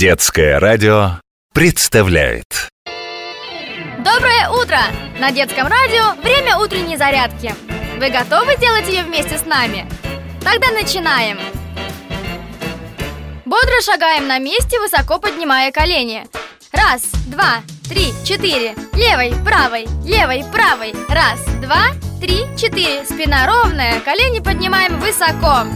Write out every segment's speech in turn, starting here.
Детское радио представляет Доброе утро! На детском радио время утренней зарядки. Вы готовы делать ее вместе с нами? Тогда начинаем! Бодро шагаем на месте, высоко поднимая колени. Раз, два, три, четыре. Левой, правой, левой, правой. Раз, два, три, четыре. Спина ровная, колени поднимаем высоко.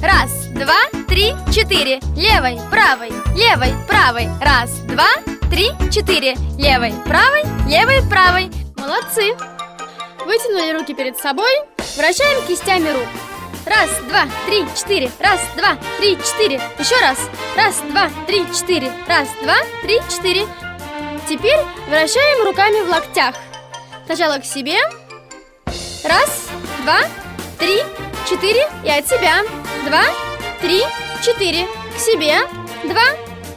Раз, два, три, четыре. Левой, правой, левой, правой. Раз, два, три, четыре. Левой, правой, левой, правой. Молодцы! Вытянули руки перед собой, вращаем кистями рук. Раз, два, три, четыре. Раз, два, три, четыре. Еще раз. Раз, два, три, четыре. Раз, два, три, четыре. Теперь вращаем руками в локтях. Сначала к себе. Раз, два, три, четыре. И от себя. Два, три, четыре. К себе. Два,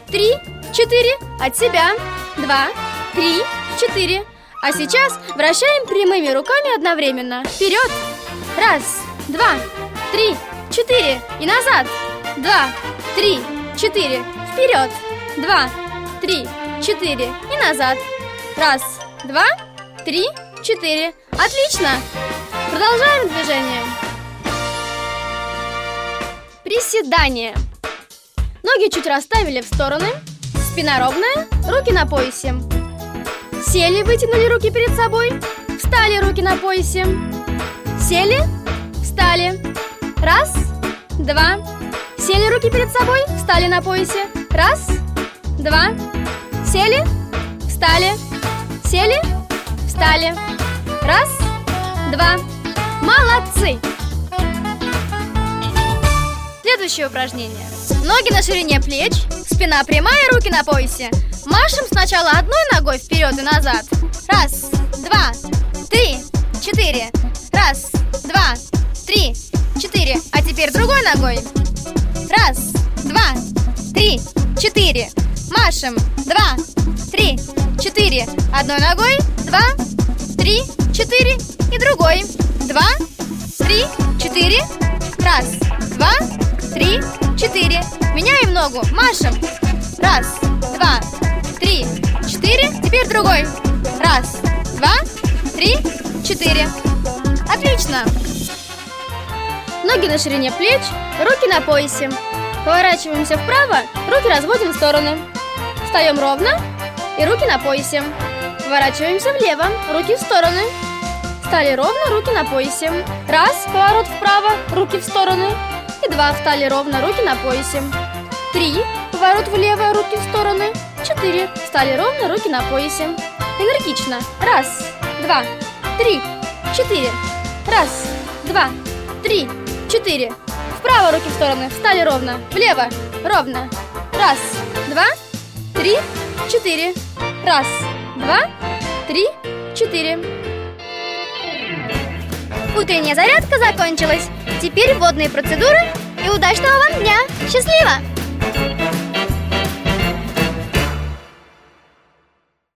три, четыре. От себя. Два, три, четыре. А сейчас вращаем прямыми руками одновременно. Вперед. Раз, два, три, четыре. И назад. Два, три, четыре. Вперед. Два, три, четыре. И назад. Раз, два, три, четыре. Отлично. Продолжаем движение. Приседание. Ноги чуть расставили в стороны. Спина ровная, руки на поясе. Сели, вытянули руки перед собой. Встали, руки на поясе. Сели, встали. Раз, два. Сели, руки перед собой. Встали на поясе. Раз, два. Сели, встали. Сели, встали. Раз, два. Молодцы! Следующее упражнение. Ноги на ширине плеч, спина прямая, руки на поясе. Машем сначала одной ногой вперед и назад. Раз, два, три, четыре. Раз, два, три, четыре. А теперь другой ногой. Раз, два, три, четыре. Машем. Два, три, четыре. Одной ногой. Два, три, четыре. И другой. Два, три, четыре. Раз, два, четыре. Меняем ногу. Машем. Раз, два, три, четыре. Теперь другой. Раз, два, три, четыре. Отлично. Ноги на ширине плеч, руки на поясе. Поворачиваемся вправо, руки разводим в стороны. Встаем ровно и руки на поясе. Поворачиваемся влево, руки в стороны. Встали ровно, руки на поясе. Раз, поворот вправо, руки в стороны. И два, встали ровно, руки на поясе. Три, поворот влево, руки в стороны. Четыре, встали ровно, руки на поясе. Энергично. Раз, два, три, четыре. Раз, два, три, четыре. Вправо руки в стороны, встали ровно. Влево, ровно. Раз, два, три, четыре. Раз, два, три, четыре. Утренняя зарядка закончилась. Теперь водные процедуры и удачного вам дня. Счастливо!